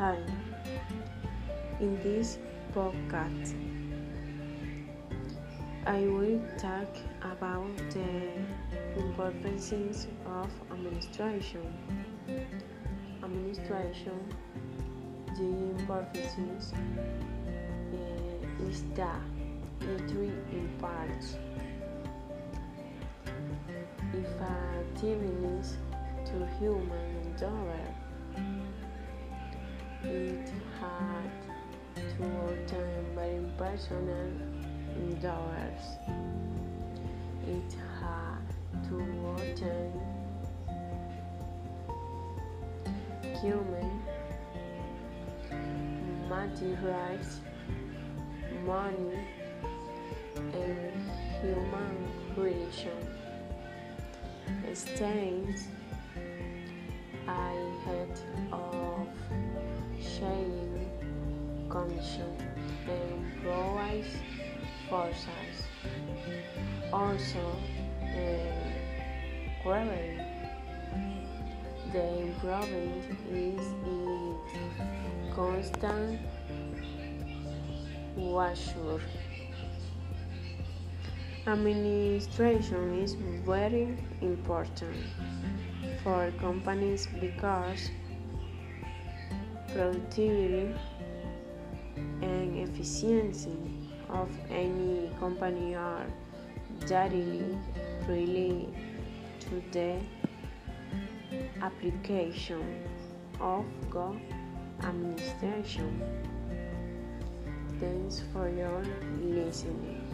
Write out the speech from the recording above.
Hi, in this podcast, I will talk about the importance of administration. Administration, the importance uh, is that it will impact if activities to human endeavor it had to obtain very personal endeavors. It had to obtain human materials, money, and human relation. States I had of and provides forces. Also, uh, gravity. The improvement is in constant washer. Administration is very important for companies because productivity and efficiency of any company are directly related to the application of good administration. Thanks for your listening.